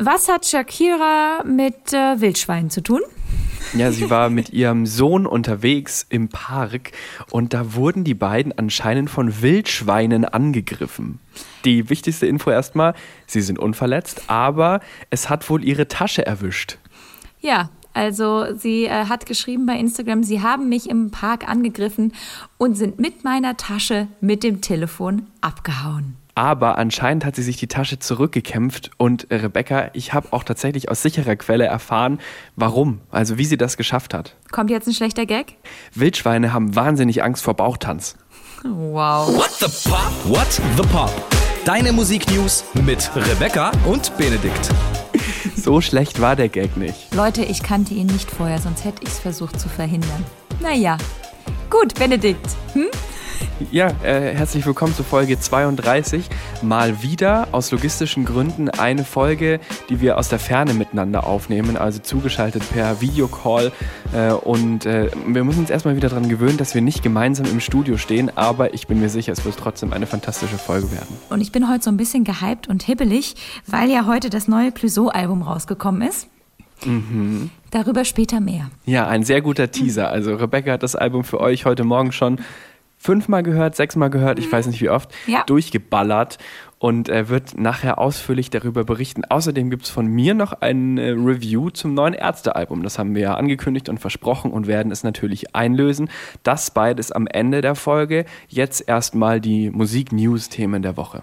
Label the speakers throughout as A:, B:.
A: Was hat Shakira mit äh, Wildschweinen zu tun?
B: Ja, sie war mit ihrem Sohn unterwegs im Park und da wurden die beiden anscheinend von Wildschweinen angegriffen. Die wichtigste Info erstmal, sie sind unverletzt, aber es hat wohl ihre Tasche erwischt.
A: Ja, also sie äh, hat geschrieben bei Instagram, sie haben mich im Park angegriffen und sind mit meiner Tasche mit dem Telefon abgehauen.
B: Aber anscheinend hat sie sich die Tasche zurückgekämpft und äh, Rebecca, ich habe auch tatsächlich aus sicherer Quelle erfahren, warum, also wie sie das geschafft hat.
A: Kommt jetzt ein schlechter Gag?
B: Wildschweine haben wahnsinnig Angst vor Bauchtanz.
A: Wow.
C: What the Pop? What the Pop? Deine Musiknews mit Rebecca und Benedikt.
B: So schlecht war der Gag nicht.
A: Leute, ich kannte ihn nicht vorher, sonst hätte ich es versucht zu verhindern. Naja. Gut, Benedikt. Hm?
B: Ja, äh, herzlich willkommen zu Folge 32. Mal wieder aus logistischen Gründen eine Folge, die wir aus der Ferne miteinander aufnehmen, also zugeschaltet per Videocall. Äh, und äh, wir müssen uns erstmal wieder daran gewöhnen, dass wir nicht gemeinsam im Studio stehen, aber ich bin mir sicher, es wird trotzdem eine fantastische Folge werden.
A: Und ich bin heute so ein bisschen gehypt und hibbelig, weil ja heute das neue Clouseau-Album rausgekommen ist. Mhm. Darüber später mehr.
B: Ja, ein sehr guter Teaser. Also Rebecca hat das Album für euch heute Morgen schon fünfmal gehört, sechsmal gehört, ich weiß nicht wie oft,
A: Ja.
B: durchgeballert und er wird nachher ausführlich darüber berichten. Außerdem gibt es von mir noch ein äh, Review zum neuen Ärztealbum. Das haben wir ja angekündigt und versprochen und werden es natürlich einlösen. Das beides am Ende der Folge. Jetzt erstmal die Musik-News-Themen der Woche.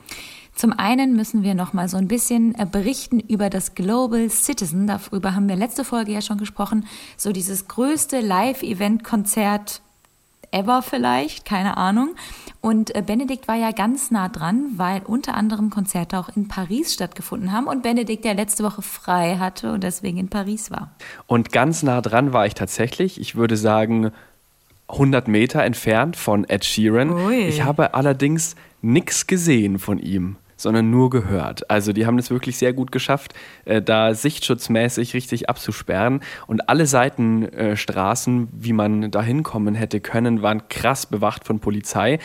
A: Zum einen müssen wir noch mal so ein bisschen äh, berichten über das Global Citizen. Darüber haben wir letzte Folge ja schon gesprochen. So dieses größte Live-Event-Konzert ever vielleicht, keine Ahnung. Und äh, Benedikt war ja ganz nah dran, weil unter anderem Konzerte auch in Paris stattgefunden haben und Benedikt ja letzte Woche frei hatte und deswegen in Paris war.
B: Und ganz nah dran war ich tatsächlich. Ich würde sagen 100 Meter entfernt von Ed Sheeran.
A: Ui.
B: Ich habe allerdings nichts gesehen von ihm, sondern nur gehört. Also die haben es wirklich sehr gut geschafft, äh, da sichtschutzmäßig richtig abzusperren. Und alle Seitenstraßen, wie man da hinkommen hätte können, waren krass bewacht von Polizei.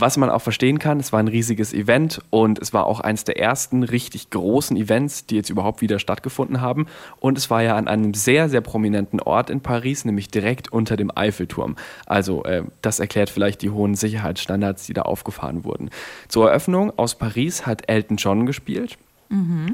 B: Was man auch verstehen kann, es war ein riesiges Event und es war auch eines der ersten richtig großen Events, die jetzt überhaupt wieder stattgefunden haben. Und es war ja an einem sehr, sehr prominenten Ort in Paris, nämlich direkt unter dem Eiffelturm. Also äh, das erklärt vielleicht die hohen Sicherheitsstandards, die da aufgefahren wurden. Zur Eröffnung aus Paris hat Elton John gespielt.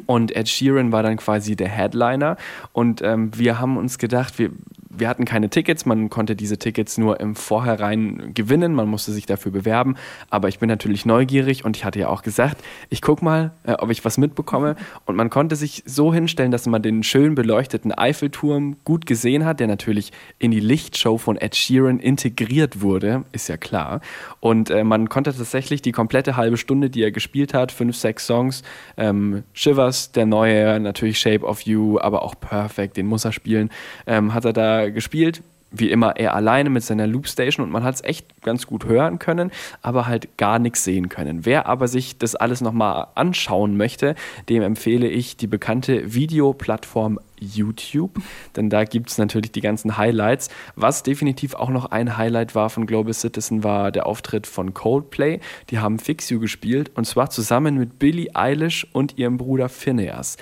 B: Und Ed Sheeran war dann quasi der Headliner. Und ähm, wir haben uns gedacht, wir, wir hatten keine Tickets, man konnte diese Tickets nur im Vorhinein gewinnen, man musste sich dafür bewerben. Aber ich bin natürlich neugierig und ich hatte ja auch gesagt, ich guck mal, äh, ob ich was mitbekomme. Und man konnte sich so hinstellen, dass man den schön beleuchteten Eiffelturm gut gesehen hat, der natürlich in die Lichtshow von Ed Sheeran integriert wurde, ist ja klar. Und äh, man konnte tatsächlich die komplette halbe Stunde, die er gespielt hat, fünf, sechs Songs, ähm, Shivers, der neue, natürlich Shape of You, aber auch Perfect, den muss er spielen, ähm, hat er da gespielt. Wie immer er alleine mit seiner Loopstation und man hat es echt ganz gut hören können, aber halt gar nichts sehen können. Wer aber sich das alles nochmal anschauen möchte, dem empfehle ich die bekannte Videoplattform YouTube, denn da gibt es natürlich die ganzen Highlights. Was definitiv auch noch ein Highlight war von Global Citizen, war der Auftritt von Coldplay. Die haben Fix You gespielt und zwar zusammen mit Billie Eilish und ihrem Bruder Phineas.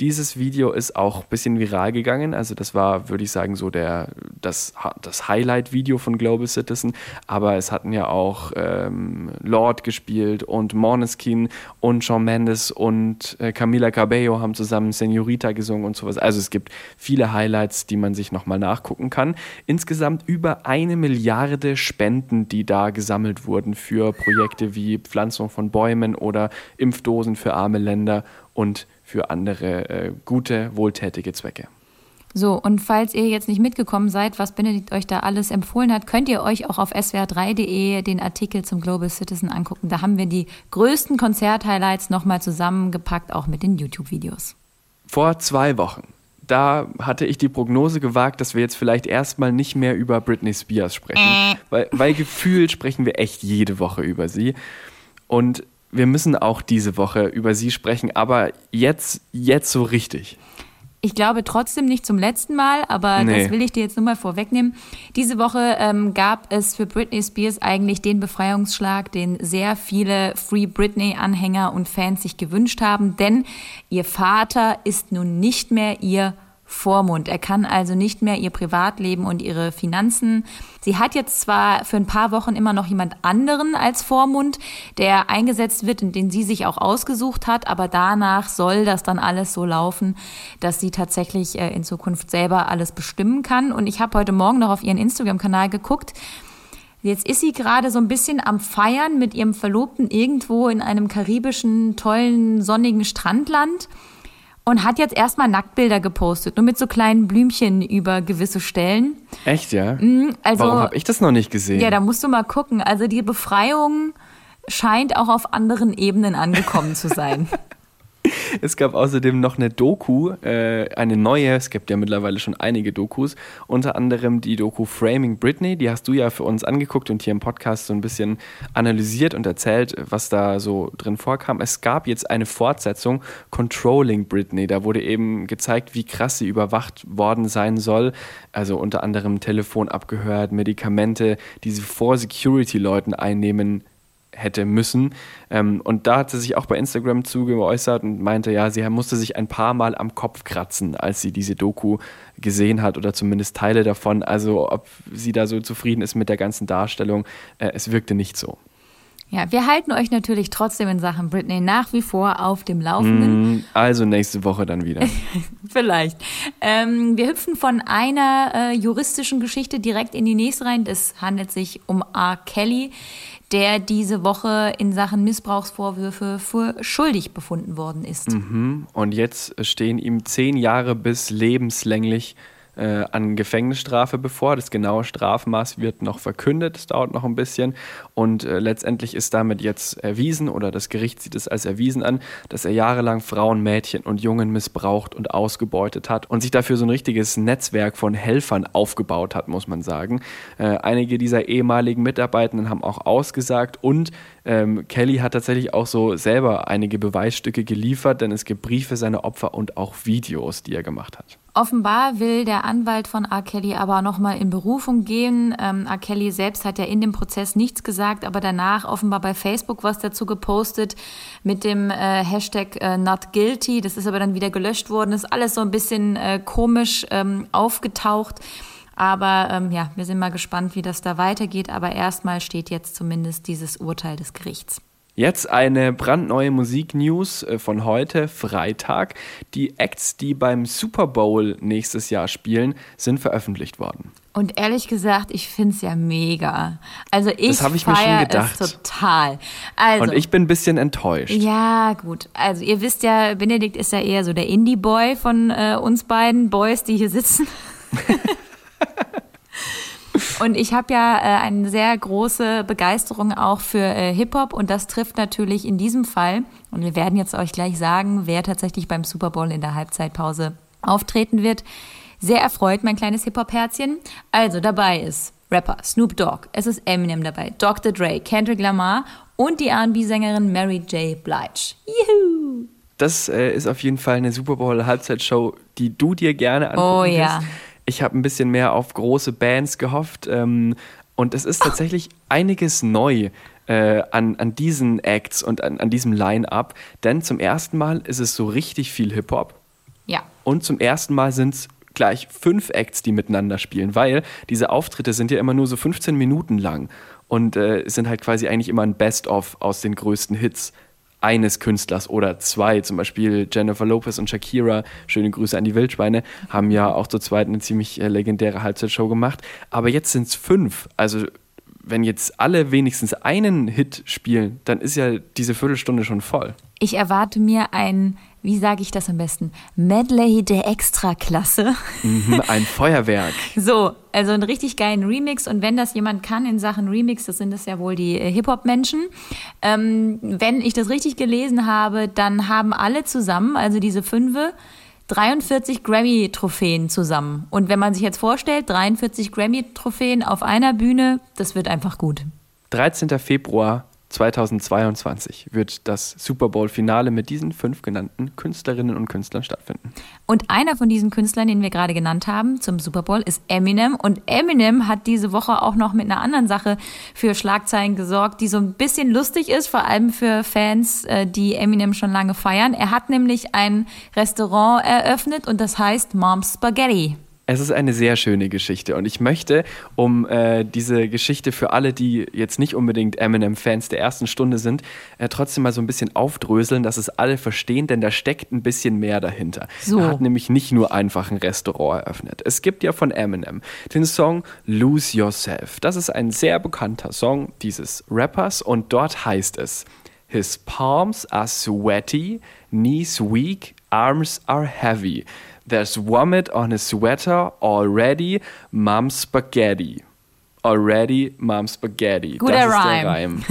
B: Dieses Video ist auch ein bisschen viral gegangen. Also das war, würde ich sagen, so der, das, das Highlight-Video von Global Citizen. Aber es hatten ja auch ähm, Lord gespielt und Måneskin und Shawn Mendes und äh, Camila Cabello haben zusammen Senorita gesungen und sowas. Also es gibt viele Highlights, die man sich nochmal nachgucken kann. Insgesamt über eine Milliarde Spenden, die da gesammelt wurden für Projekte wie Pflanzung von Bäumen oder Impfdosen für arme Länder und für andere äh, gute, wohltätige Zwecke.
A: So, und falls ihr jetzt nicht mitgekommen seid, was Benedikt euch da alles empfohlen hat, könnt ihr euch auch auf swr3.de den Artikel zum Global Citizen angucken. Da haben wir die größten Konzert-Highlights nochmal zusammengepackt, auch mit den YouTube-Videos.
B: Vor zwei Wochen, da hatte ich die Prognose gewagt, dass wir jetzt vielleicht erstmal nicht mehr über Britney Spears sprechen. Weil, weil gefühlt sprechen wir echt jede Woche über sie. Und wir müssen auch diese Woche über sie sprechen, aber jetzt, jetzt so richtig.
A: Ich glaube trotzdem nicht zum letzten Mal, aber
B: Nee.
A: das will ich dir jetzt nur mal vorwegnehmen. Diese Woche ähm, gab es für Britney Spears eigentlich den Befreiungsschlag, den sehr viele Free Britney-Anhänger und Fans sich gewünscht haben, denn ihr Vater ist nun nicht mehr ihr Vormund. Er kann also nicht mehr ihr Privatleben und ihre Finanzen. Sie hat jetzt zwar für ein paar Wochen immer noch jemand anderen als Vormund, der eingesetzt wird und den sie sich auch ausgesucht hat, aber danach soll das dann alles so laufen, dass sie tatsächlich äh, in Zukunft selber alles bestimmen kann. Und ich habe heute Morgen noch auf ihren Instagram-Kanal geguckt. Jetzt ist sie gerade so ein bisschen am Feiern mit ihrem Verlobten irgendwo in einem karibischen, tollen, sonnigen Strandland und hat jetzt erstmal Nacktbilder gepostet, nur mit so kleinen Blümchen über gewisse Stellen.
B: Echt, ja?
A: Also,
B: Warum habe ich das noch nicht gesehen?
A: ja, da musst du mal gucken. Also die Befreiung scheint auch auf anderen Ebenen angekommen zu sein.
B: Es gab außerdem noch eine Doku, äh, eine neue, es gibt ja mittlerweile schon einige Dokus, unter anderem die Doku Framing Britney, die hast du ja für uns angeguckt und hier im Podcast so ein bisschen analysiert und erzählt, was da so drin vorkam. Es gab jetzt eine Fortsetzung, Controlling Britney, da wurde eben gezeigt, wie krass sie überwacht worden sein soll, also unter anderem Telefon abgehört, Medikamente, die sie vor Security-Leuten einnehmen hätte müssen. Ähm, und da hat sie sich auch bei Instagram zu geäußert und meinte, ja, sie musste sich ein paar Mal am Kopf kratzen, als sie diese Doku gesehen hat oder zumindest Teile davon. Also ob sie da so zufrieden ist mit der ganzen Darstellung, äh, es wirkte nicht so.
A: Ja, wir halten euch natürlich trotzdem in Sachen Britney nach wie vor auf dem Laufenden.
B: Mm, Also nächste Woche dann wieder.
A: Vielleicht. Ähm, wir hüpfen von einer äh, juristischen Geschichte direkt in die nächste rein. Es handelt sich um R. Kelly, der diese Woche in Sachen Missbrauchsvorwürfe für schuldig befunden worden ist.
B: Und jetzt stehen ihm zehn Jahre bis lebenslänglich äh, an Gefängnisstrafe bevor. Das genaue Strafmaß wird noch verkündet, es dauert noch ein bisschen. Und äh, letztendlich ist damit jetzt erwiesen, oder das Gericht sieht es als erwiesen an, dass er jahrelang Frauen, Mädchen und Jungen missbraucht und ausgebeutet hat und sich dafür so ein richtiges Netzwerk von Helfern aufgebaut hat, muss man sagen. Äh, einige dieser ehemaligen Mitarbeitenden haben auch ausgesagt und ähm, Kelly hat tatsächlich auch so selber einige Beweisstücke geliefert, denn es gibt Briefe seiner Opfer und auch Videos, die er gemacht hat.
A: Offenbar will der Anwalt von R. Kelly aber nochmal in Berufung gehen. Ähm, R. Kelly selbst hat ja in dem Prozess nichts gesagt, aber danach offenbar bei Facebook was dazu gepostet mit dem äh, Hashtag äh, not guilty. Das ist aber dann wieder gelöscht worden. Ist alles so ein bisschen äh, komisch ähm, aufgetaucht. Aber ähm, ja, wir sind mal gespannt, wie das da weitergeht. Aber erstmal steht jetzt zumindest dieses Urteil des Gerichts.
B: Jetzt eine brandneue Musik-News äh, von heute, Freitag. Die Acts, die beim Super Bowl nächstes Jahr spielen, sind veröffentlicht worden.
A: Und ehrlich gesagt, ich finde es ja mega. Also ich,
B: Das ich mir schon
A: feier
B: gedacht.
A: es total. Also,
B: Und ich bin ein bisschen enttäuscht.
A: Ja, gut. Also ihr wisst ja, Benedikt ist ja eher so der Indie-Boy von äh, uns beiden Boys, die hier sitzen. und ich habe ja äh, eine sehr große Begeisterung auch für äh, Hip-Hop und das trifft natürlich in diesem Fall, und wir werden jetzt euch gleich sagen, wer tatsächlich beim Super Bowl in der Halbzeitpause auftreten wird. Sehr erfreut, mein kleines Hip-Hop-Herzchen. Also dabei ist Rapper Snoop Dogg, es ist Eminem dabei, Dr. Dre, Kendrick Lamar und die R&B-Sängerin Mary J. Blige. Juhu!
B: Das äh, ist auf jeden Fall eine Super Bowl Halbzeitshow, die du dir gerne angucken
A: Oh ja.
B: wirst. Ich habe ein bisschen mehr auf große Bands gehofft ähm, und es ist tatsächlich einiges neu äh, an, an diesen Acts und an, an diesem Line-Up, denn zum ersten Mal ist es so richtig viel Hip-Hop
A: Ja.
B: und zum ersten Mal sind es gleich fünf Acts, die miteinander spielen, weil diese Auftritte sind ja immer nur so 15 Minuten lang und äh, sind halt quasi eigentlich immer ein Best-of aus den größten Hits eines Künstlers oder zwei. Zum Beispiel Jennifer Lopez und Shakira, schöne Grüße an die Wildschweine, haben ja auch zu zweit eine ziemlich äh, legendäre Halbzeitshow gemacht. Aber jetzt sind es fünf. Also wenn jetzt alle wenigstens einen Hit spielen, dann ist ja diese Viertelstunde schon voll.
A: Ich erwarte mir ein, wie sage ich das am besten, Medley der Extraklasse.
B: Mhm, ein Feuerwerk.
A: So, also einen richtig geilen Remix. Und wenn das jemand kann in Sachen Remix, das sind es ja wohl die äh, Hip-Hop-Menschen. Ähm, wenn ich das richtig gelesen habe, dann haben alle zusammen, also diese Fünfe, 43 Grammy-Trophäen zusammen. Und wenn man sich jetzt vorstellt, 43 Grammy-Trophäen auf einer Bühne, das wird einfach gut.
B: 13. Februar 2022 wird das Super Bowl-Finale mit diesen fünf genannten Künstlerinnen und Künstlern stattfinden.
A: Und einer von diesen Künstlern, den wir gerade genannt haben zum Super Bowl, ist Eminem. Und Eminem hat diese Woche auch noch mit einer anderen Sache für Schlagzeilen gesorgt, die so ein bisschen lustig ist, vor allem für Fans, äh, die Eminem schon lange feiern. Er hat nämlich ein Restaurant eröffnet und das heißt Mom's Spaghetti.
B: Es ist eine sehr schöne Geschichte und ich möchte, um äh, diese Geschichte für alle, die jetzt nicht unbedingt Eminem-Fans der ersten Stunde sind, äh, trotzdem mal so ein bisschen aufdröseln, dass es alle verstehen, denn da steckt ein bisschen mehr dahinter. So. Er hat nämlich nicht nur einfach ein Restaurant eröffnet. Es gibt ja von Eminem den Song Lose Yourself. Das ist ein sehr bekannter Song dieses Rappers und dort heißt es, His palms are sweaty, knees weak, arms are heavy. There's vomit on his sweater already, Mom Spaghetti. Already Mom Spaghetti.
A: Guter das ist Rhyme. der Reim.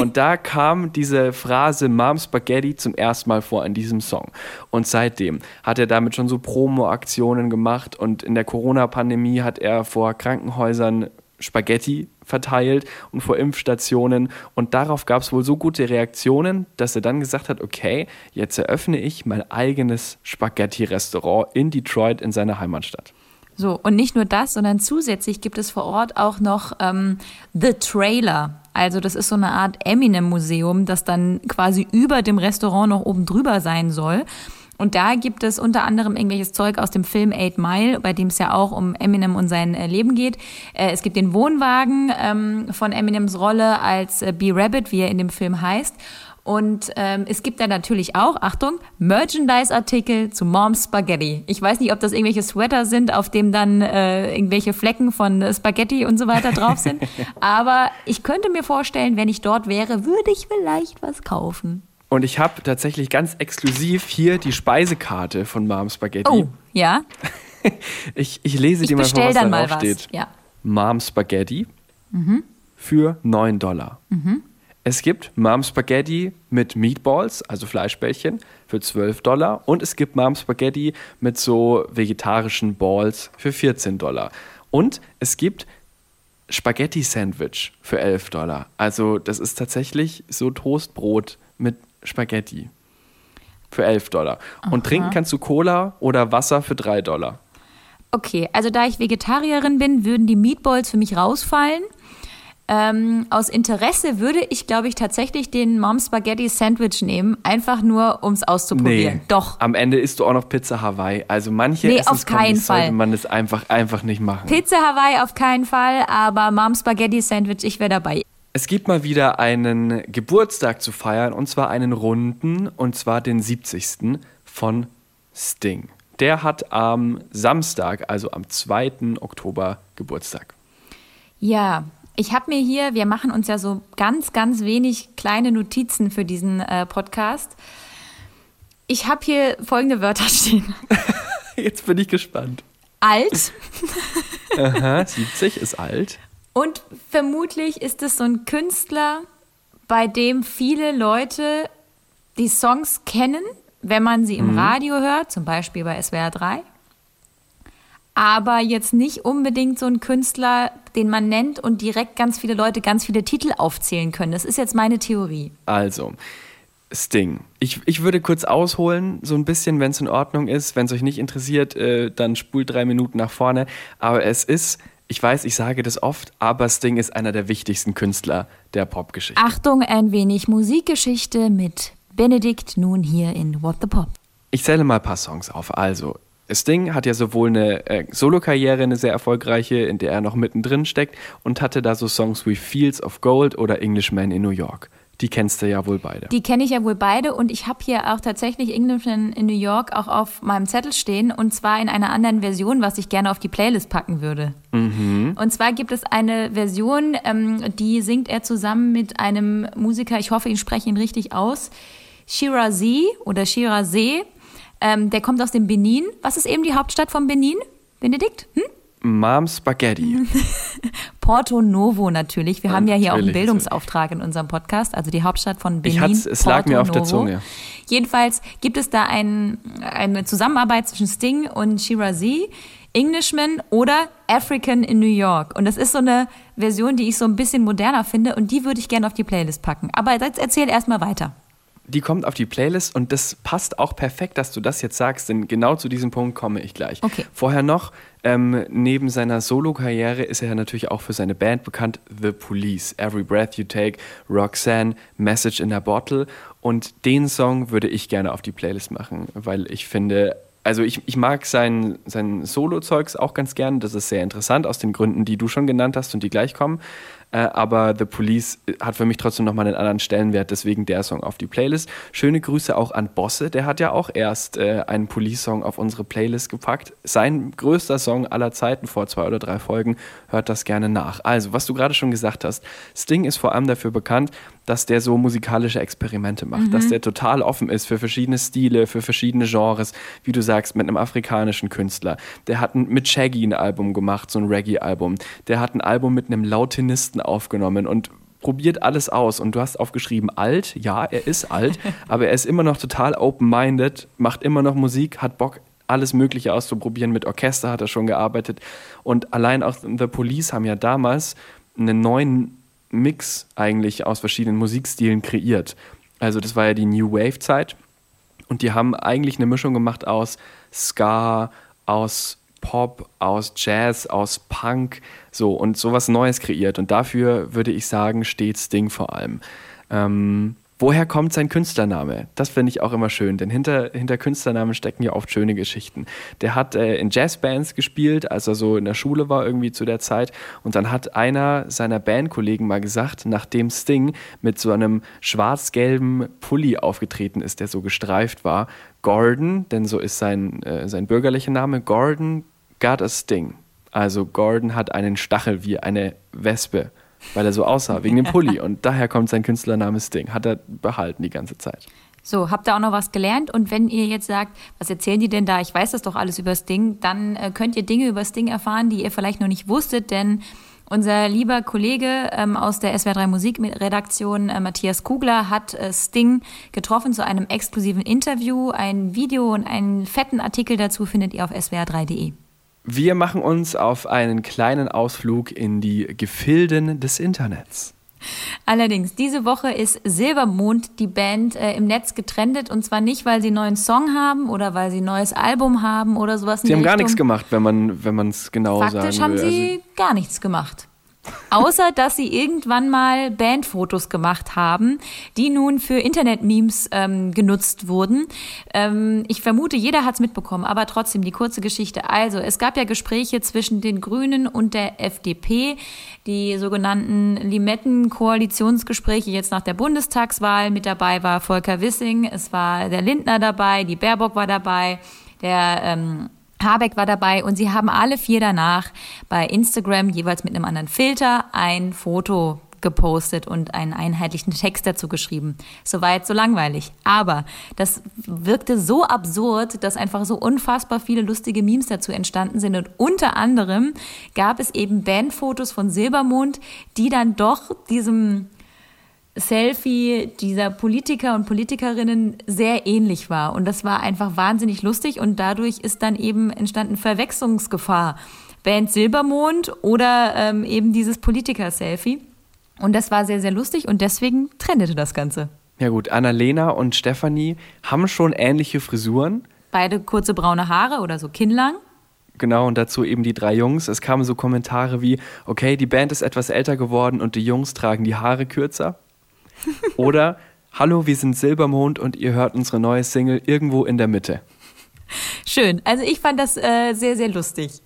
B: Und da kam diese Phrase Mom Spaghetti zum ersten Mal vor in diesem Song. Und seitdem hat er damit schon so Promo-Aktionen gemacht und in der Corona-Pandemie hat er vor Krankenhäusern Spaghetti verteilt und vor Impfstationen. Und darauf gab es wohl so gute Reaktionen, dass er dann gesagt hat, okay, jetzt eröffne ich mein eigenes Spaghetti-Restaurant in Detroit in seiner Heimatstadt.
A: So, und nicht nur das, sondern zusätzlich gibt es vor Ort auch noch ähm, The Trailer. Also das ist so eine Art Eminem-Museum, das dann quasi über dem Restaurant noch oben drüber sein soll. Und da gibt es unter anderem irgendwelches Zeug aus dem Film Eight Mile, bei dem es ja auch um Eminem und sein äh, Leben geht. Äh, es gibt den Wohnwagen ähm, von Eminems Rolle als äh, B-Rabbit, wie er in dem Film heißt. Und ähm, es gibt da natürlich auch, Achtung, Merchandise-Artikel zu Mom's Spaghetti. Ich weiß nicht, ob das irgendwelche Sweater sind, auf dem dann äh, irgendwelche Flecken von Spaghetti und so weiter drauf sind. Aber ich könnte mir vorstellen, wenn ich dort wäre, würde ich vielleicht was kaufen.
B: Und ich habe tatsächlich ganz exklusiv hier die Speisekarte von Mom Spaghetti.
A: Oh, ja.
B: ich, ich lese ich dir mal vor, was
A: dann
B: darauf steht. Ja. Mom Spaghetti mhm. für 9 Dollar. Mhm. Es gibt Mom Spaghetti mit Meatballs, also Fleischbällchen, für 12 Dollar. Und es gibt Mom Spaghetti mit so vegetarischen Balls für 14 Dollar. Und es gibt Spaghetti Sandwich für 11 Dollar. Also das ist tatsächlich so Toastbrot mit Spaghetti für 11 Dollar. Aha. Und trinken kannst du Cola oder Wasser für 3 Dollar.
A: Okay, also da ich Vegetarierin bin, würden die Meatballs für mich rausfallen. Ähm, aus Interesse würde ich, glaube ich, tatsächlich den Mom Spaghetti Sandwich nehmen, einfach nur, um es auszuprobieren.
B: Nee, Doch. Am Ende isst du auch noch Pizza Hawaii. Also manche nee, auf keinen Fall. sollte man das einfach, einfach nicht machen.
A: Pizza Hawaii auf keinen Fall, aber Mom Spaghetti Sandwich, ich wäre dabei.
B: Es gibt mal wieder einen Geburtstag zu feiern und zwar einen runden und zwar den 70. von Sting. Der hat am Samstag, also am 2. Oktober Geburtstag.
A: Ja, ich habe mir hier, wir machen uns ja so ganz, ganz wenig kleine Notizen für diesen äh, Podcast. Ich habe hier folgende Wörter stehen.
B: Jetzt bin ich gespannt.
A: Alt.
B: Aha, 70 ist alt.
A: Und vermutlich ist es so ein Künstler, bei dem viele Leute die Songs kennen, wenn man sie im mhm. Radio hört, zum Beispiel bei SWR 3. Aber jetzt nicht unbedingt so ein Künstler, den man nennt und direkt ganz viele Leute ganz viele Titel aufzählen können. Das ist jetzt meine Theorie.
B: Also, Sting. Ich, ich würde kurz ausholen, so ein bisschen, wenn es in Ordnung ist. Wenn es euch nicht interessiert, äh, dann spult drei Minuten nach vorne. Aber es ist ich weiß, ich sage das oft, aber Sting ist einer der wichtigsten Künstler der Popgeschichte.
A: Achtung, ein wenig Musikgeschichte mit Benedikt nun hier in What the Pop.
B: Ich zähle mal ein paar Songs auf. Also, Sting hat ja sowohl eine äh, Solokarriere, eine sehr erfolgreiche, in der er noch mittendrin steckt, und hatte da so Songs wie Fields of Gold oder Englishman in New York. Die kennst du ja wohl beide.
A: Die kenne ich ja wohl beide und ich habe hier auch tatsächlich Englishman in New York auch auf meinem Zettel stehen und zwar in einer anderen Version, was ich gerne auf die Playlist packen würde. Mhm. Und zwar gibt es eine Version, ähm, die singt er zusammen mit einem Musiker, ich hoffe, ich spreche ihn richtig aus, Shirazee oder Shirazee. Ähm, der kommt aus dem Benin. Was ist eben die Hauptstadt von Benin? Benedikt? Hm?
B: Mom Spaghetti.
A: Porto Novo natürlich. Wir haben ja hier auch einen
B: Natürlich.
A: Bildungsauftrag in unserem Podcast, also die Hauptstadt von Benin.
B: Ich hat's- es lag
A: Porto
B: mir auf der
A: Novo.
B: Zunge.
A: Jedenfalls gibt es da ein, eine Zusammenarbeit zwischen Sting und Shirazee, Englishman oder African in New York. Und das ist so eine Version, die ich so ein bisschen moderner finde und die würde ich gerne auf die Playlist packen. Aber jetzt erzähl erstmal weiter.
B: Die kommt auf die Playlist und das passt auch perfekt, dass du das jetzt sagst, denn genau zu diesem Punkt komme ich gleich.
A: Okay.
B: Vorher noch, ähm, neben seiner Solo-Karriere ist er natürlich auch für seine Band bekannt, The Police, Every Breath You Take, Roxanne, Message in a Bottle und den Song würde ich gerne auf die Playlist machen, weil ich finde, also ich, ich mag sein, sein Solo-Zeugs auch ganz gern, das ist sehr interessant aus den Gründen, die du schon genannt hast und die gleich kommen. Äh, aber The Police hat für mich trotzdem nochmal einen anderen Stellenwert, deswegen der Song auf die Playlist. Schöne Grüße auch an Bosse, der hat ja auch erst äh, einen Police-Song auf unsere Playlist gepackt. Sein größter Song aller Zeiten vor zwei oder drei Folgen, hört das gerne nach. Also, was du gerade schon gesagt hast, Sting ist vor allem dafür bekannt, dass der so musikalische Experimente macht, dass der total offen ist für verschiedene Stile, für verschiedene Genres, wie du sagst, mit einem afrikanischen Künstler. Der hat ein, mit Shaggy ein Album gemacht, so ein Reggae-Album. Der hat ein Album mit einem Lautinisten aufgenommen und probiert alles aus. Und du hast aufgeschrieben, alt, ja, er ist alt, aber er ist immer noch total open-minded, macht immer noch Musik, hat Bock, alles Mögliche auszuprobieren. Mit Orchester hat er schon gearbeitet. Und allein auch The Police haben ja damals einen neuen Mix eigentlich aus verschiedenen Musikstilen kreiert. Also das war ja die New Wave Zeit und die haben eigentlich eine Mischung gemacht aus Ska, aus Pop, aus Jazz, aus Punk, so und sowas Neues kreiert. Und dafür würde ich sagen, steht Sting vor allem. Ähm, woher kommt sein Künstlername? Das finde ich auch immer schön, denn hinter, hinter Künstlernamen stecken ja oft schöne Geschichten. Der hat äh, in Jazzbands gespielt, als er so in der Schule war irgendwie zu der Zeit. Und dann hat einer seiner Bandkollegen mal gesagt, nachdem Sting mit so einem schwarz-gelben Pulli aufgetreten ist, der so gestreift war, Gordon, denn so ist sein, äh, sein bürgerlicher Name, Gordon got a Sting. Also Gordon hat einen Stachel wie eine Wespe, weil er so aussah, wegen dem Pulli. Und daher kommt sein Künstlername Sting. Hat er behalten die ganze Zeit.
A: So, habt ihr auch noch was gelernt? Und wenn ihr jetzt sagt, was erzählen die denn da? Ich weiß das doch alles über Sting, dann äh, könnt ihr Dinge über Sting erfahren, die ihr vielleicht noch nicht wusstet, denn unser lieber Kollege ähm, aus der SWR3 Musikredaktion, äh, Matthias Kugler, hat äh, Sting getroffen zu einem exklusiven Interview. Ein Video und einen fetten Artikel dazu findet ihr auf swr3.de.
B: Wir machen uns auf einen kleinen Ausflug in die Gefilden des Internets.
A: Allerdings, diese Woche ist Silbermond, die Band, äh, im Netz getrendet. Und zwar nicht, weil sie einen neuen Song haben oder weil sie ein neues Album haben oder sowas.
B: Sie haben
A: die
B: gar
A: Richtung.
B: nichts gemacht, wenn man es genau
A: Faktisch
B: sagen
A: haben
B: will. Also
A: sie gar nichts gemacht. Außer, dass sie irgendwann mal Bandfotos gemacht haben, die nun für Internet-Memes ähm, genutzt wurden. Ähm, ich vermute, jeder hat es mitbekommen, aber trotzdem die kurze Geschichte. Also, es gab ja Gespräche zwischen den Grünen und der FDP, die sogenannten Limetten-Koalitionsgespräche jetzt nach der Bundestagswahl. Mit dabei war Volker Wissing, es war der Lindner dabei, die Baerbock war dabei, der ähm, Habeck war dabei und sie haben alle vier danach bei Instagram jeweils mit einem anderen Filter ein Foto gepostet und einen einheitlichen Text dazu geschrieben. Soweit so langweilig. Aber das wirkte so absurd, dass einfach so unfassbar viele lustige Memes dazu entstanden sind. Und unter anderem gab es eben Bandfotos von Silbermond, die dann doch diesem Selfie dieser Politiker und Politikerinnen sehr ähnlich war. Und das war einfach wahnsinnig lustig und dadurch ist dann eben entstanden Verwechslungsgefahr. Band Silbermond oder ähm, eben dieses Politiker-Selfie. Und das war sehr, sehr lustig und deswegen trendete das Ganze.
B: Ja gut, Annalena und Stefanie haben schon ähnliche Frisuren.
A: Beide kurze braune Haare oder so kinnlang.
B: Genau, und dazu eben die drei Jungs. Es kamen so Kommentare wie, okay, die Band ist etwas älter geworden und die Jungs tragen die Haare kürzer. Oder, hallo, wir sind Silbermond und ihr hört unsere neue Single irgendwo in der Mitte.
A: Schön. Also ich fand das äh, sehr, sehr lustig.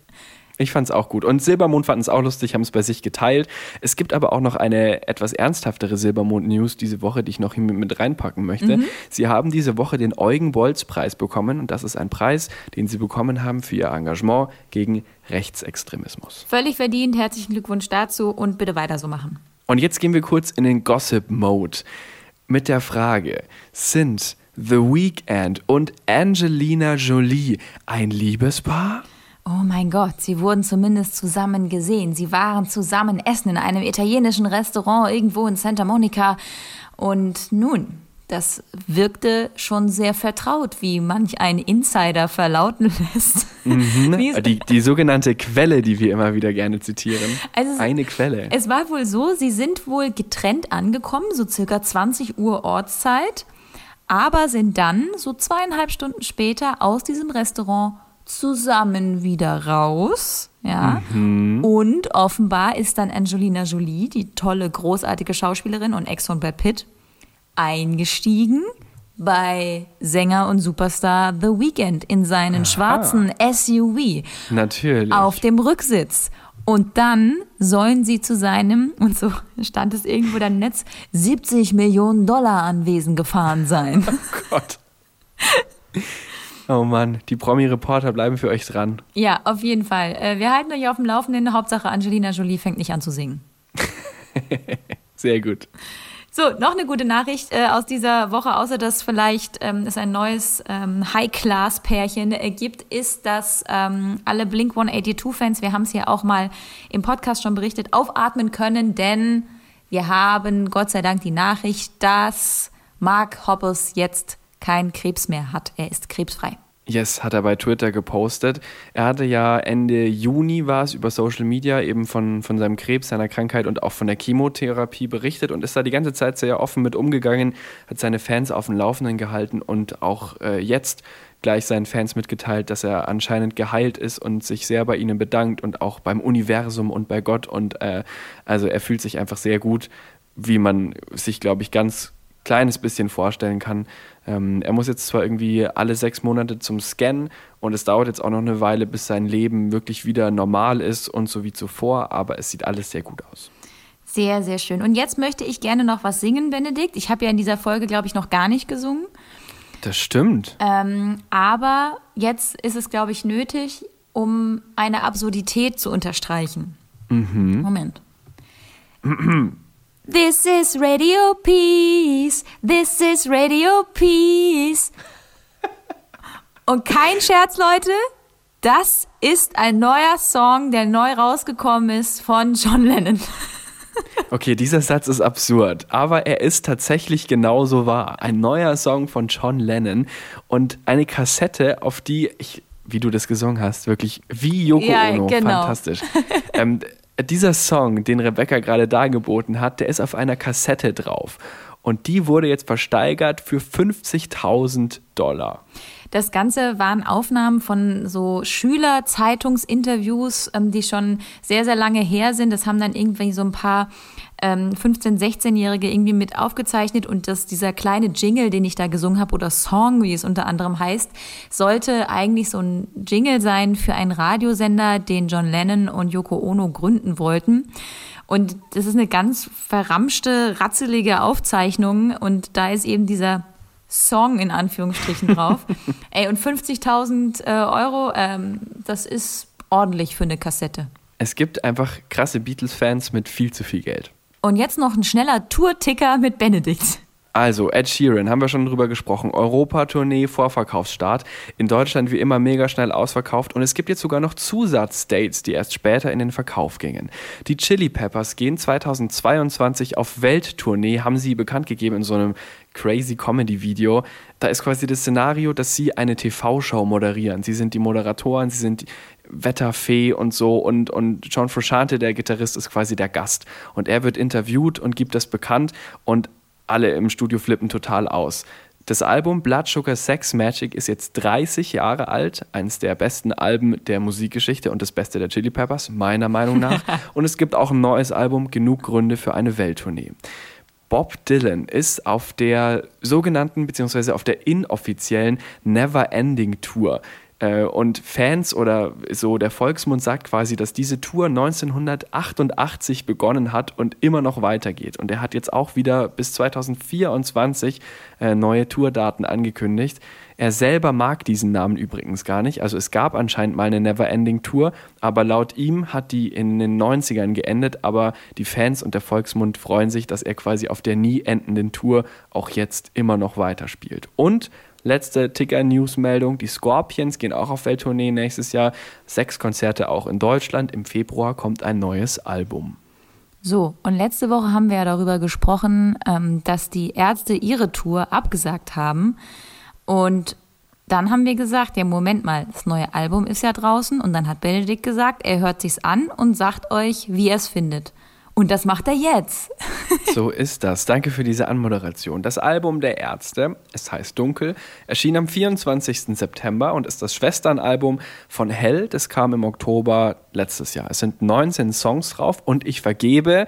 B: Ich fand's auch gut. Und Silbermond fanden es auch lustig, haben es bei sich geteilt. Es gibt aber auch noch eine etwas ernsthaftere Silbermond-News diese Woche, die ich noch mit reinpacken möchte. Sie haben diese Woche den Eugen-Bolz-Preis bekommen und das ist ein Preis, den sie bekommen haben für ihr Engagement gegen Rechtsextremismus.
A: Völlig verdient. Herzlichen Glückwunsch dazu und bitte weiter so machen.
B: Und jetzt gehen wir kurz in den Gossip-Mode mit der Frage, sind The Weeknd und Angelina Jolie ein Liebespaar?
A: Oh mein Gott, sie wurden zumindest zusammen gesehen. Sie waren zusammen essen in einem italienischen Restaurant irgendwo in Santa Monica. Und nun, das wirkte schon sehr vertraut, wie manch ein Insider verlauten lässt.
B: Mhm. Die, die, sogenannte Quelle, die wir immer wieder gerne zitieren. Also Eine Quelle.
A: Es war wohl so, sie sind wohl getrennt angekommen, so circa 20 Uhr Ortszeit, aber sind dann so zweieinhalb Stunden später aus diesem Restaurant zusammen wieder raus. Ja. Mhm. Und offenbar ist dann Angelina Jolie, die tolle, großartige Schauspielerin und Ex von Brad Pitt, eingestiegen bei Sänger und Superstar The Weeknd in seinen Aha. schwarzen SUV.
B: Natürlich.
A: Auf dem Rücksitz. Und dann sollen sie zu seinem, und so stand es irgendwo im Netz, 70 Millionen Dollar Anwesen gefahren sein.
B: Oh Gott. Oh Mann, die Promi-Reporter bleiben für euch dran.
A: Ja, auf jeden Fall. Äh, wir halten euch auf dem Laufenden. Hauptsache Angelina Jolie fängt nicht an zu singen.
B: Sehr gut.
A: So, noch eine gute Nachricht äh, aus dieser Woche, außer dass vielleicht ähm, es ein neues ähm, High-Class-Pärchen äh, gibt, ist, dass ähm, alle Blink 182-Fans, wir haben es ja auch mal im Podcast schon berichtet, aufatmen können, denn wir haben Gott sei Dank die Nachricht, dass Mark Hoppus jetzt keinen Krebs mehr hat. Er ist krebsfrei.
B: Yes, hat er bei Twitter gepostet. Er hatte ja Ende Juni war es über Social Media eben von, von seinem Krebs, seiner Krankheit und auch von der Chemotherapie berichtet und ist da die ganze Zeit sehr offen mit umgegangen, hat seine Fans auf dem Laufenden gehalten und auch äh, jetzt gleich seinen Fans mitgeteilt, dass er anscheinend geheilt ist und sich sehr bei ihnen bedankt und auch beim Universum und bei Gott und äh, also er fühlt sich einfach sehr gut, wie man sich, glaube ich, ganz kleines bisschen vorstellen kann. Ähm, er muss jetzt zwar irgendwie alle sechs Monate zum Scan und es dauert jetzt auch noch eine Weile, bis sein Leben wirklich wieder normal ist und so wie zuvor, aber es sieht alles sehr gut aus.
A: Sehr, sehr schön. Und jetzt möchte ich gerne noch was singen, Benedikt. Ich habe ja in dieser Folge, glaube ich, noch gar nicht gesungen.
B: Das stimmt.
A: Ähm, aber jetzt ist es, glaube ich, nötig, um eine Absurdität zu unterstreichen. Mhm. Moment. This is Radio Peace. This is Radio Peace. Und kein Scherz, Leute. Das ist ein neuer Song, der neu rausgekommen ist von John Lennon.
B: Okay, dieser Satz ist absurd, aber er ist tatsächlich genauso wahr. Ein neuer Song von John Lennon und eine Kassette, auf die ich, wie du das gesungen hast, wirklich wie Yoko ja, Ono, genau. fantastisch. ähm, dieser Song, den Rebecca gerade dargeboten hat, der ist auf einer Kassette drauf. Und die wurde jetzt versteigert für 50.000 Dollar.
A: Das Ganze waren Aufnahmen von so Schüler-Zeitungsinterviews, ähm, die schon sehr, sehr lange her sind. Das haben dann irgendwie so ein paar ähm, 15-, 16-Jährige irgendwie mit aufgezeichnet und dass dieser kleine Jingle, den ich da gesungen habe, oder Song, wie es unter anderem heißt, sollte eigentlich so ein Jingle sein für einen Radiosender, den John Lennon und Yoko Ono gründen wollten. Und das ist eine ganz verramschte, ratzelige Aufzeichnung und da ist eben dieser Song in Anführungsstrichen drauf. Ey, und 50.000 äh, Euro, ähm, das ist ordentlich für eine Kassette.
B: Es gibt einfach krasse Beatles-Fans mit viel zu viel Geld.
A: Und jetzt noch ein schneller Tour-Ticker mit Benedikt.
B: Also, Ed Sheeran, haben wir schon drüber gesprochen. Europa-Tournee, Vorverkaufsstart. In Deutschland wie immer mega schnell ausverkauft. Und es gibt jetzt sogar noch Zusatzdates, die erst später in den Verkauf gingen. Die Chili Peppers gehen 2022 auf Welttournee, haben sie bekannt gegeben in so einem crazy Comedy-Video. Da ist quasi das Szenario, dass sie eine TV-Show moderieren. Sie sind die Moderatoren, sie sind Wetterfee und so und, und John Frusciante, der Gitarrist, ist quasi der Gast. Und er wird interviewt und gibt das bekannt und alle im Studio flippen total aus. Das Album Blood Sugar Sex Magic ist jetzt 30 Jahre alt, eines der besten Alben der Musikgeschichte und das Beste der Chili Peppers, meiner Meinung nach. und es gibt auch ein neues Album, genug Gründe für eine Welttournee. Bob Dylan ist auf der sogenannten bzw. auf der inoffiziellen Never Ending Tour und Fans oder so der Volksmund sagt quasi, dass diese Tour 1988 begonnen hat und immer noch weitergeht. Und er hat jetzt auch wieder bis 2024 äh, neue Tourdaten angekündigt. Er selber mag diesen Namen übrigens gar nicht. Also es gab anscheinend mal eine Neverending Tour, aber laut ihm hat die in den 90ern geendet. Aber die Fans und der Volksmund freuen sich, dass er quasi auf der nie endenden Tour auch jetzt immer noch weiterspielt. Und letzte Ticker-News-Meldung. Die Scorpions gehen auch auf Welttournee nächstes Jahr. Sechs Konzerte auch in Deutschland. Im Februar kommt ein neues Album.
A: So, und letzte Woche haben wir ja darüber gesprochen, ähm, dass die Ärzte ihre Tour abgesagt haben. Und dann haben wir gesagt, ja, Moment mal, das neue Album ist ja draußen. Und dann hat Benedikt gesagt, er hört sich's an und sagt euch, wie er es findet. Und das macht er jetzt.
B: so ist das. Danke für diese Anmoderation. Das Album der Ärzte, es heißt Dunkel, erschien am 24. September und ist das Schwesternalbum von Hell. Das kam im Oktober letztes Jahr. Es sind 19 Songs drauf und ich vergebe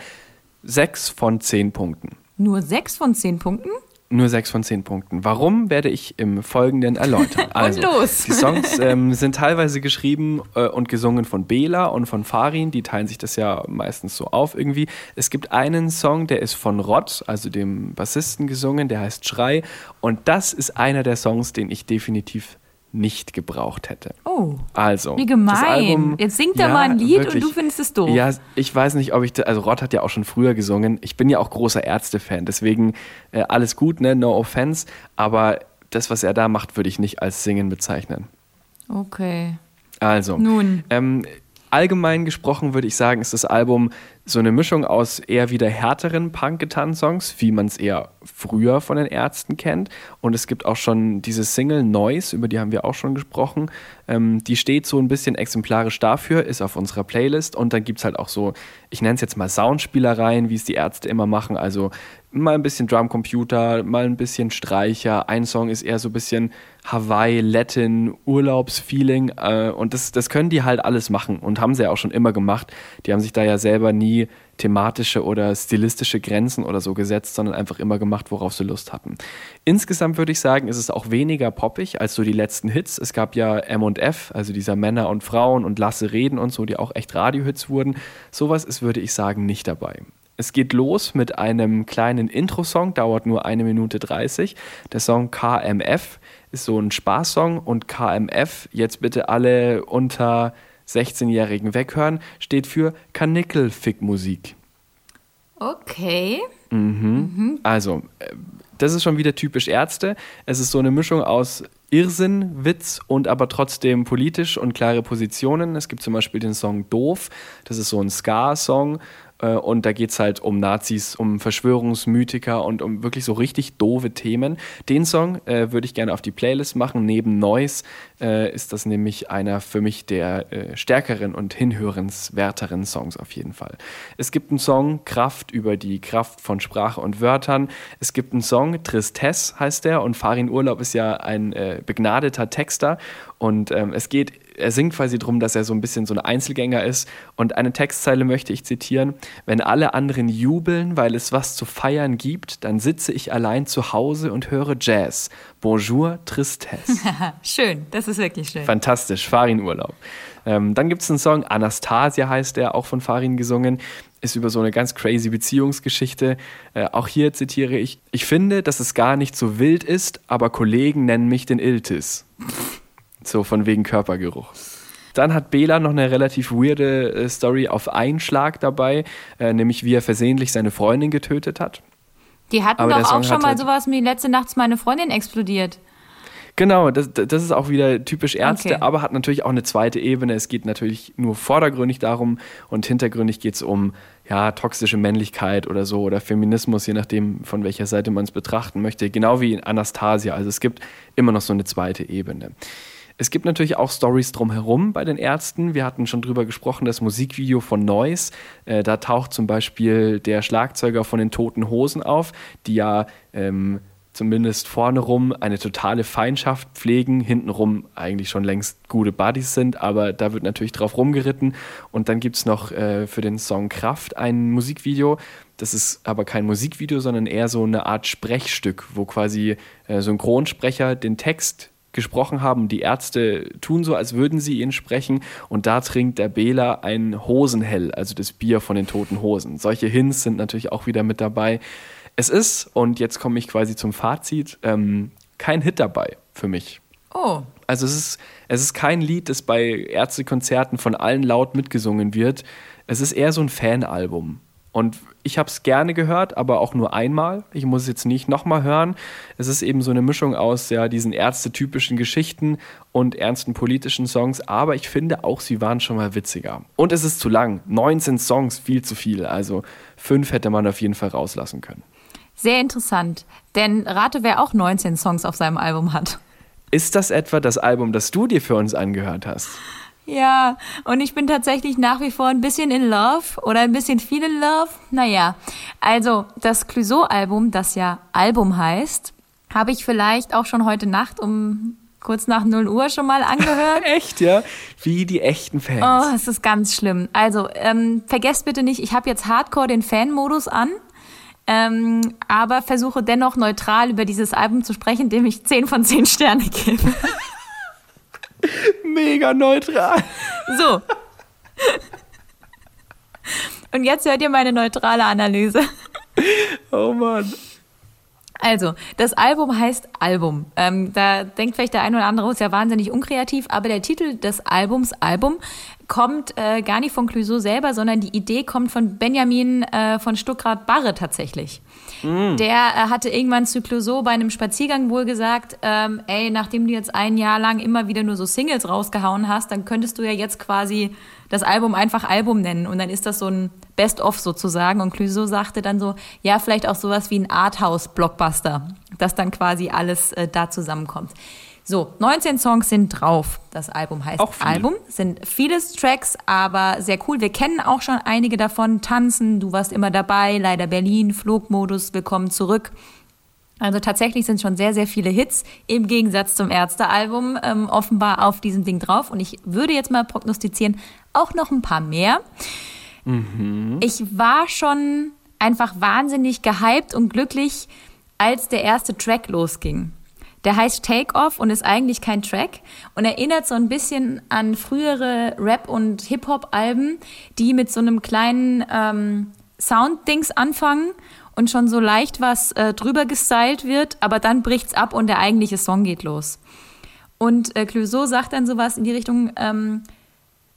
B: sechs von zehn Punkten.
A: Nur sechs von zehn Punkten?
B: Nur sechs von zehn Punkten. Warum werde ich im Folgenden erläutern.
A: Also, und los!
B: Die Songs ähm, sind teilweise geschrieben äh, und gesungen von Bela und von Farin. Die teilen sich das ja meistens so auf irgendwie. Es gibt einen Song, der ist von Rott, also dem Bassisten, gesungen. Der heißt Schrei. Und das ist einer der Songs, den ich definitiv nicht gebraucht hätte.
A: Oh.
B: Also.
A: Wie gemein. Album, Jetzt singt er ja, mal ein Lied wirklich, und du findest es doof.
B: Ja, ich weiß nicht, ob ich. Also, Rod hat ja auch schon früher gesungen. Ich bin ja auch großer Ärzte-Fan. Deswegen äh, alles gut, ne? No offense. Aber das, was er da macht, würde ich nicht als Singen bezeichnen.
A: Okay.
B: Also.
A: Nun.
B: Ähm, allgemein gesprochen würde ich sagen, ist das Album so eine Mischung aus eher wieder härteren Punk-Gitarren-Songs, wie man es eher früher von den Ärzten kennt. Und es gibt auch schon diese Single Noise, über die haben wir auch schon gesprochen. Ähm, die steht so ein bisschen exemplarisch dafür, ist auf unserer Playlist. Und dann gibt es halt auch so, ich nenne es jetzt mal Soundspielereien, wie es die Ärzte immer machen. Also mal ein bisschen Drumcomputer, mal ein bisschen Streicher. Ein Song ist eher so ein bisschen Hawaii, Latin, Urlaubsfeeling. Äh, und das, das können die halt alles machen und haben sie ja auch schon immer gemacht. Die haben sich da ja selber nie thematische oder stilistische Grenzen oder so gesetzt, sondern einfach immer gemacht, worauf sie Lust hatten. Insgesamt würde ich sagen, ist es auch weniger poppig als so die letzten Hits. Es gab ja M&F, also dieser Männer und Frauen und Lasse Reden und so, die auch echt Radiohits wurden. Sowas ist, würde ich sagen, nicht dabei. Es geht los mit einem kleinen Intro-Song, dauert nur eine Minute 30. Der Song KMF ist so ein Spaßsong und KMF, jetzt bitte alle unter 16-Jährigen weghören, steht für Kanickelfick-Musik.
A: Okay.
B: Mhm. Mhm. Also, äh, das ist schon wieder typisch Ärzte. Es ist so eine Mischung aus Irrsinn, Witz und aber trotzdem politisch und klare Positionen. Es gibt zum Beispiel den Song Doof, das ist so ein Ska-Song und da geht es halt um Nazis, um Verschwörungsmythiker und um wirklich so richtig doofe Themen. Den Song äh, würde ich gerne auf die Playlist machen. Neben Noise äh, ist das nämlich einer für mich der äh, stärkeren und hinhörenswerteren Songs auf jeden Fall. Es gibt einen Song Kraft über die Kraft von Sprache und Wörtern. Es gibt einen Song Tristesse heißt der und Farin Urlaub ist ja ein äh, begnadeter Texter und ähm, es geht er singt quasi darum, dass er so ein bisschen so ein Einzelgänger ist. Und eine Textzeile möchte ich zitieren. Wenn alle anderen jubeln, weil es was zu feiern gibt, dann sitze ich allein zu Hause und höre Jazz. Bonjour, Tristesse.
A: schön, das ist wirklich schön.
B: Fantastisch, Farin Urlaub. Ähm, dann gibt es einen Song, Anastasia heißt der, auch von Farin gesungen ist über so eine ganz crazy Beziehungsgeschichte. Äh, auch hier zitiere ich: Ich finde, dass es gar nicht so wild ist, aber Kollegen nennen mich den Iltis. So von wegen Körpergeruch. Dann hat Bela noch eine relativ weirde äh, Story auf Einschlag dabei, äh, nämlich wie er versehentlich seine Freundin getötet hat.
A: Die hatten Aber doch auch schon mal halt sowas wie letzte Nacht meine Freundin explodiert.
B: Genau, das, das ist auch wieder typisch Ärzte, okay. aber hat natürlich auch eine zweite Ebene. Es geht natürlich nur vordergründig darum und hintergründig geht es um ja, toxische Männlichkeit oder so oder Feminismus, je nachdem, von welcher Seite man es betrachten möchte. Genau wie in Anastasia. Also es gibt immer noch so eine zweite Ebene. Es gibt natürlich auch Stories drumherum bei den Ärzten. Wir hatten schon drüber gesprochen, das Musikvideo von Noise. Äh, da taucht zum Beispiel der Schlagzeuger von den Toten Hosen auf, die ja ähm, zumindest vorne rum eine totale Feindschaft pflegen, hintenrum eigentlich schon längst gute Buddies sind, aber da wird natürlich drauf rumgeritten. Und dann gibt es noch äh, für den Song Kraft ein Musikvideo. Das ist aber kein Musikvideo, sondern eher so eine Art Sprechstück, wo quasi äh, Synchronsprecher den Text gesprochen haben. Die Ärzte tun so, als würden sie ihn sprechen. Und da trinkt der Bela ein Hosenhell, also das Bier von den toten Hosen. Solche Hints sind natürlich auch wieder mit dabei. Es ist, und jetzt komme ich quasi zum Fazit, ähm, kein Hit dabei für mich.
A: Oh.
B: Also es ist, es ist kein Lied, das bei Ärztekonzerten von allen laut mitgesungen wird. Es ist eher so ein Fanalbum. Und ich habe es gerne gehört, aber auch nur einmal. Ich muss es jetzt nicht nochmal hören. Es ist eben so eine Mischung aus ja, diesen ärztetypischen Geschichten und ernsten politischen Songs, aber ich finde auch, sie waren schon mal witziger. Und es ist zu lang. 19 Songs, viel zu viel. Also fünf hätte man auf jeden Fall rauslassen können.
A: Sehr interessant, denn rate, wer auch 19 Songs auf seinem Album hat.
B: Ist das etwa das Album, das du dir für uns angehört hast?
A: Ja, und ich bin tatsächlich nach wie vor ein bisschen in Love oder ein bisschen viel in Love. Naja, also das Clouseau-Album, das ja Album heißt, habe ich vielleicht auch schon heute Nacht um kurz nach 0 Uhr schon mal angehört.
B: Echt, ja? Wie die echten Fans.
A: Oh, es ist ganz schlimm. Also, ähm, vergesst bitte nicht, ich habe jetzt Hardcore den Fan-Modus an. Ähm, aber versuche dennoch neutral über dieses Album zu sprechen, dem ich 10 von 10 Sterne gebe.
B: Mega neutral.
A: So. Und jetzt hört ihr meine neutrale Analyse.
B: Oh Mann.
A: Also, das Album heißt Album. Ähm, da denkt vielleicht der eine oder andere, ist ja wahnsinnig unkreativ, aber der Titel des Albums, Album, kommt äh, gar nicht von Clouseau selber, sondern die Idee kommt von Benjamin äh, von Stuckrad-Barre tatsächlich. Mm. Der äh, hatte irgendwann zu Clouseau bei einem Spaziergang wohl gesagt, ähm, ey, nachdem du jetzt ein Jahr lang immer wieder nur so Singles rausgehauen hast, dann könntest du ja jetzt quasi das Album einfach Album nennen und dann ist das so ein Best-of sozusagen. Und Clouseau sagte dann so, ja, vielleicht auch sowas wie ein Arthouse-Blockbuster, dass dann quasi alles äh, da zusammenkommt. So, 19 Songs sind drauf. Das Album heißt
B: auch
A: Album. Sind viele Tracks, aber sehr cool. Wir kennen auch schon einige davon. Tanzen, du warst immer dabei, leider Berlin, Flugmodus, willkommen zurück. Also tatsächlich sind schon sehr, sehr viele Hits im Gegensatz zum Ärzte-Album ähm, offenbar auf diesem Ding drauf. Und ich würde jetzt mal prognostizieren, auch noch ein paar mehr. Mhm. Ich war schon einfach wahnsinnig gehypt und glücklich, als der erste Track losging. Der heißt Take Off und ist eigentlich kein Track und erinnert so ein bisschen an frühere Rap- und Hip-Hop-Alben, die mit so einem kleinen ähm, Sound-Dings anfangen und schon so leicht was äh, drüber gestylt wird, aber dann bricht's ab und der eigentliche Song geht los. Und äh, Clouseau sagt dann sowas in die Richtung, ähm,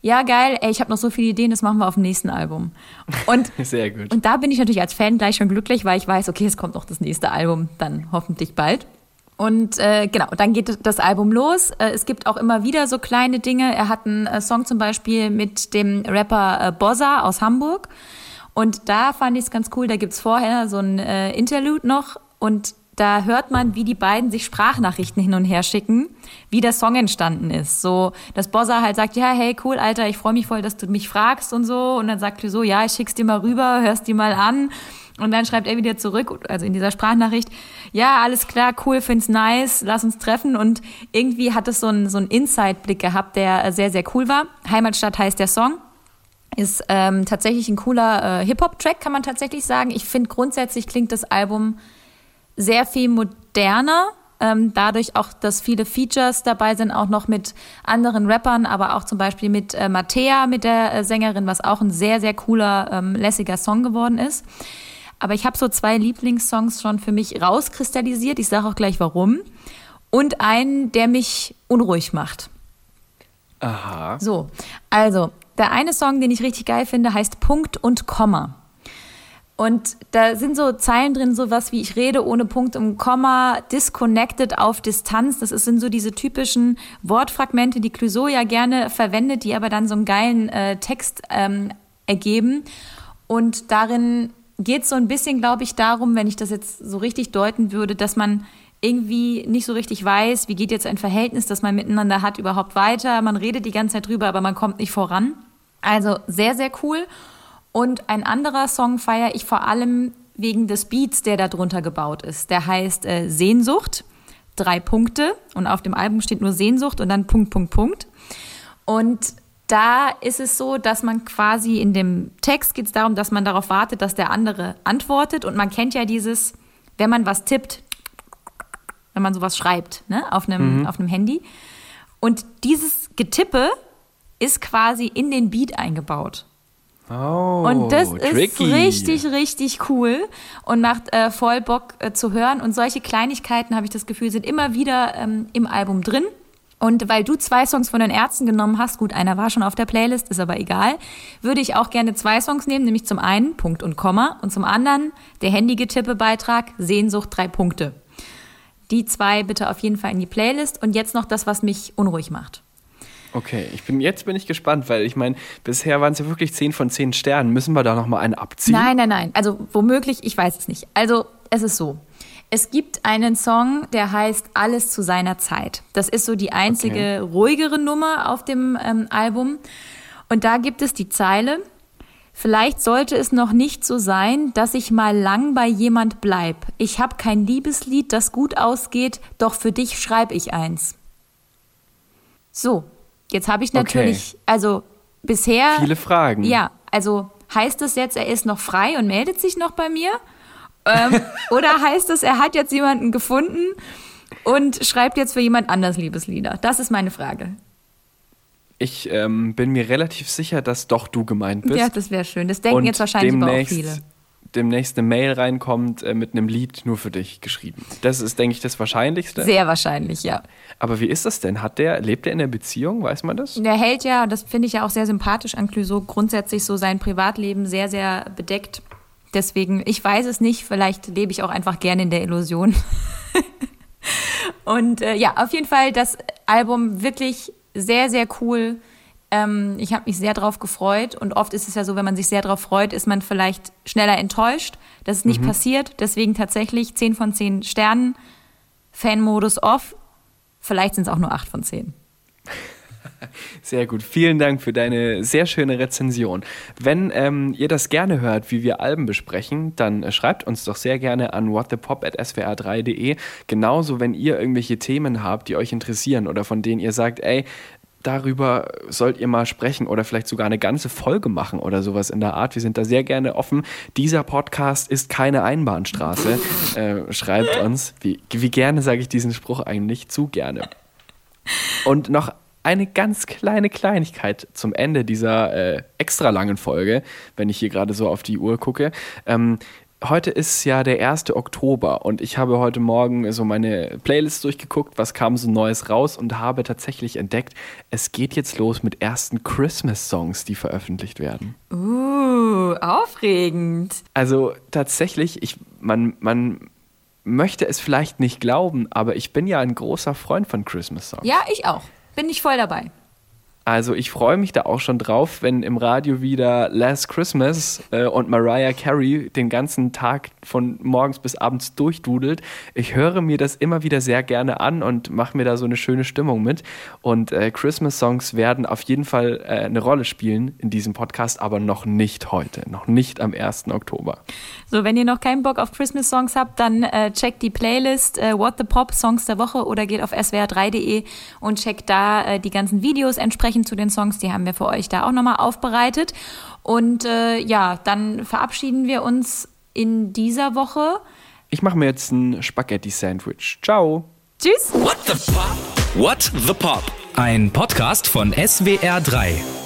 A: ja geil, ey, ich habe noch so viele Ideen, das machen wir auf dem nächsten Album. Und,
B: Sehr gut.
A: Und da bin ich natürlich als Fan gleich schon glücklich, weil ich weiß, okay, es kommt noch das nächste Album, dann hoffentlich bald. Und äh, genau, dann geht das Album los. Äh, es gibt auch immer wieder so kleine Dinge. Er hat einen äh, Song zum Beispiel mit dem Rapper äh, Bozza aus Hamburg. Und da fand ich es ganz cool, da gibt's vorher so ein äh, Interlude noch und da hört man, wie die beiden sich Sprachnachrichten hin und her schicken, wie der Song entstanden ist. So, dass Bozza halt sagt, ja, hey, cool, Alter, ich freue mich voll, dass du mich fragst und so. Und dann sagt so, ja, ich schick's dir mal rüber, hörst dir mal an. Und dann schreibt er wieder zurück, also in dieser Sprachnachricht, ja, alles klar, cool, find's nice, lass uns treffen. Und irgendwie hat es so einen, so einen Inside-Blick gehabt, der sehr, sehr cool war. Heimatstadt heißt der Song. Ist ähm, tatsächlich ein cooler äh, Hip-Hop-Track, kann man tatsächlich sagen. Ich finde grundsätzlich klingt das Album sehr viel moderner. Ähm, dadurch auch, dass viele Features dabei sind, auch noch mit anderen Rappern, aber auch zum Beispiel mit äh, Mattea, mit der äh, Sängerin, was auch ein sehr, sehr cooler, ähm, lässiger Song geworden ist. Aber ich habe so zwei Lieblingssongs schon für mich rauskristallisiert. Ich sage auch gleich warum. Und einen, der mich unruhig macht.
B: Aha.
A: So, also, der eine Song, den ich richtig geil finde, heißt Punkt und Komma. Und da sind so Zeilen drin, sowas wie ich rede ohne Punkt und Komma, disconnected auf Distanz. Das sind so diese typischen Wortfragmente, die Clouseau ja gerne verwendet, die aber dann so einen geilen äh, Text ähm, ergeben. Und darin geht es so ein bisschen, glaube ich, darum, wenn ich das jetzt so richtig deuten würde, dass man irgendwie nicht so richtig weiß, wie geht jetzt ein Verhältnis, das man miteinander hat, überhaupt weiter. Man redet die ganze Zeit drüber, aber man kommt nicht voran. Also sehr, sehr cool. Und ein anderer Song feiere ich vor allem wegen des Beats, der da drunter gebaut ist. Der heißt äh, Sehnsucht, drei Punkte. Und auf dem Album steht nur Sehnsucht und dann Punkt, Punkt, Punkt. Und da ist es so, dass man quasi in dem Text geht es darum, dass man darauf wartet, dass der andere antwortet. Und man kennt ja dieses, wenn man was tippt, wenn man sowas schreibt, ne, auf einem, mhm. auf einem Handy. Und dieses Getippe ist quasi in den Beat eingebaut.
B: Oh,
A: und das
B: tricky.
A: ist richtig, richtig cool und macht äh, voll Bock äh, zu hören. Und solche Kleinigkeiten, habe ich das Gefühl, sind immer wieder ähm, im Album drin. Und weil du zwei Songs von den Ärzten genommen hast, gut, einer war schon auf der Playlist, ist aber egal, würde ich auch gerne zwei Songs nehmen, nämlich zum einen Punkt und Komma und zum anderen der Handy-Getippe-Beitrag Sehnsucht drei Punkte. Die zwei bitte auf jeden Fall in die Playlist und jetzt noch das, was mich unruhig macht.
B: Okay, ich bin, jetzt bin ich gespannt, weil ich meine, bisher waren es ja wirklich 10 von 10 Sternen. Müssen wir da nochmal einen abziehen?
A: Nein, nein, nein. Also womöglich, ich weiß es nicht. Also es ist so. Es gibt einen Song, der heißt Alles zu seiner Zeit. Das ist so die einzige okay. ruhigere Nummer auf dem ähm, Album. Und da gibt es die Zeile, Vielleicht sollte es noch nicht so sein, dass ich mal lang bei jemand bleib. Ich hab kein Liebeslied, das gut ausgeht, doch für dich schreib ich eins. So, Jetzt habe ich natürlich, okay. also bisher.
B: Viele Fragen.
A: Ja, also heißt es jetzt, er ist noch frei und meldet sich noch bei mir? Ähm, oder heißt es, er hat jetzt jemanden gefunden und schreibt jetzt für jemand anders Liebeslieder? Das ist meine Frage.
B: Ich ähm, bin mir relativ sicher, dass doch du gemeint bist.
A: Ja, das wäre schön. Das denken und jetzt wahrscheinlich aber auch viele
B: demnächst eine Mail reinkommt äh, mit einem Lied nur für dich geschrieben. Das ist, denke ich, das Wahrscheinlichste.
A: Sehr wahrscheinlich, ja.
B: Aber wie ist das denn? Hat der, lebt er in der Beziehung? Weiß man das?
A: Der hält ja, das finde ich ja auch sehr sympathisch an Clouseau, grundsätzlich so sein Privatleben sehr, sehr bedeckt. Deswegen, ich weiß es nicht, vielleicht lebe ich auch einfach gerne in der Illusion. Und äh, ja, auf jeden Fall das Album wirklich sehr, sehr cool ähm, ich habe mich sehr darauf gefreut und oft ist es ja so, wenn man sich sehr darauf freut, ist man vielleicht schneller enttäuscht. Das ist nicht mhm. passiert. Deswegen tatsächlich 10 von 10 Sternen, Fanmodus off. Vielleicht sind es auch nur 8 von 10.
B: Sehr gut. Vielen Dank für deine sehr schöne Rezension. Wenn ähm, ihr das gerne hört, wie wir Alben besprechen, dann äh, schreibt uns doch sehr gerne an whatthepop.swr3.de. Genauso, wenn ihr irgendwelche Themen habt, die euch interessieren oder von denen ihr sagt, ey, darüber sollt ihr mal sprechen oder vielleicht sogar eine ganze Folge machen oder sowas in der Art. Wir sind da sehr gerne offen. Dieser Podcast ist keine Einbahnstraße. äh, schreibt uns. Wie, wie gerne sage ich diesen Spruch eigentlich? Zu gerne. Und noch eine ganz kleine Kleinigkeit zum Ende dieser äh, extra langen Folge, wenn ich hier gerade so auf die Uhr gucke. Ähm, heute ist ja der 1. Oktober und ich habe heute Morgen so meine Playlist durchgeguckt, was kam so Neues raus und habe tatsächlich entdeckt, es geht jetzt los mit ersten Christmas-Songs, die veröffentlicht werden.
A: Uh, aufregend.
B: Also tatsächlich, ich, man, man möchte es vielleicht nicht glauben, aber ich bin ja ein großer Freund von Christmas-Songs.
A: Ja, ich auch. Bin ich voll dabei.
B: Also ich freue mich da auch schon drauf, wenn im Radio wieder Last Christmas äh, und Mariah Carey den ganzen Tag von morgens bis abends durchdudelt. Ich höre mir das immer wieder sehr gerne an und mache mir da so eine schöne Stimmung mit. Und äh, Christmas-Songs werden auf jeden Fall äh, eine Rolle spielen in diesem Podcast, aber noch nicht heute, noch nicht am 1. Oktober.
A: So, wenn ihr noch keinen Bock auf Christmas-Songs habt, dann äh, checkt die Playlist äh, What the Pop Songs der Woche oder geht auf swr3.de und checkt da äh, die ganzen Videos entsprechend sprechen zu den Songs. Die haben wir für euch da auch nochmal aufbereitet. Und äh, ja, dann verabschieden wir uns in dieser Woche.
B: Ich mache mir jetzt ein Spaghetti-Sandwich. Ciao.
A: Tschüss.
C: What the Pop? What the Pop? Ein Podcast von SWR3.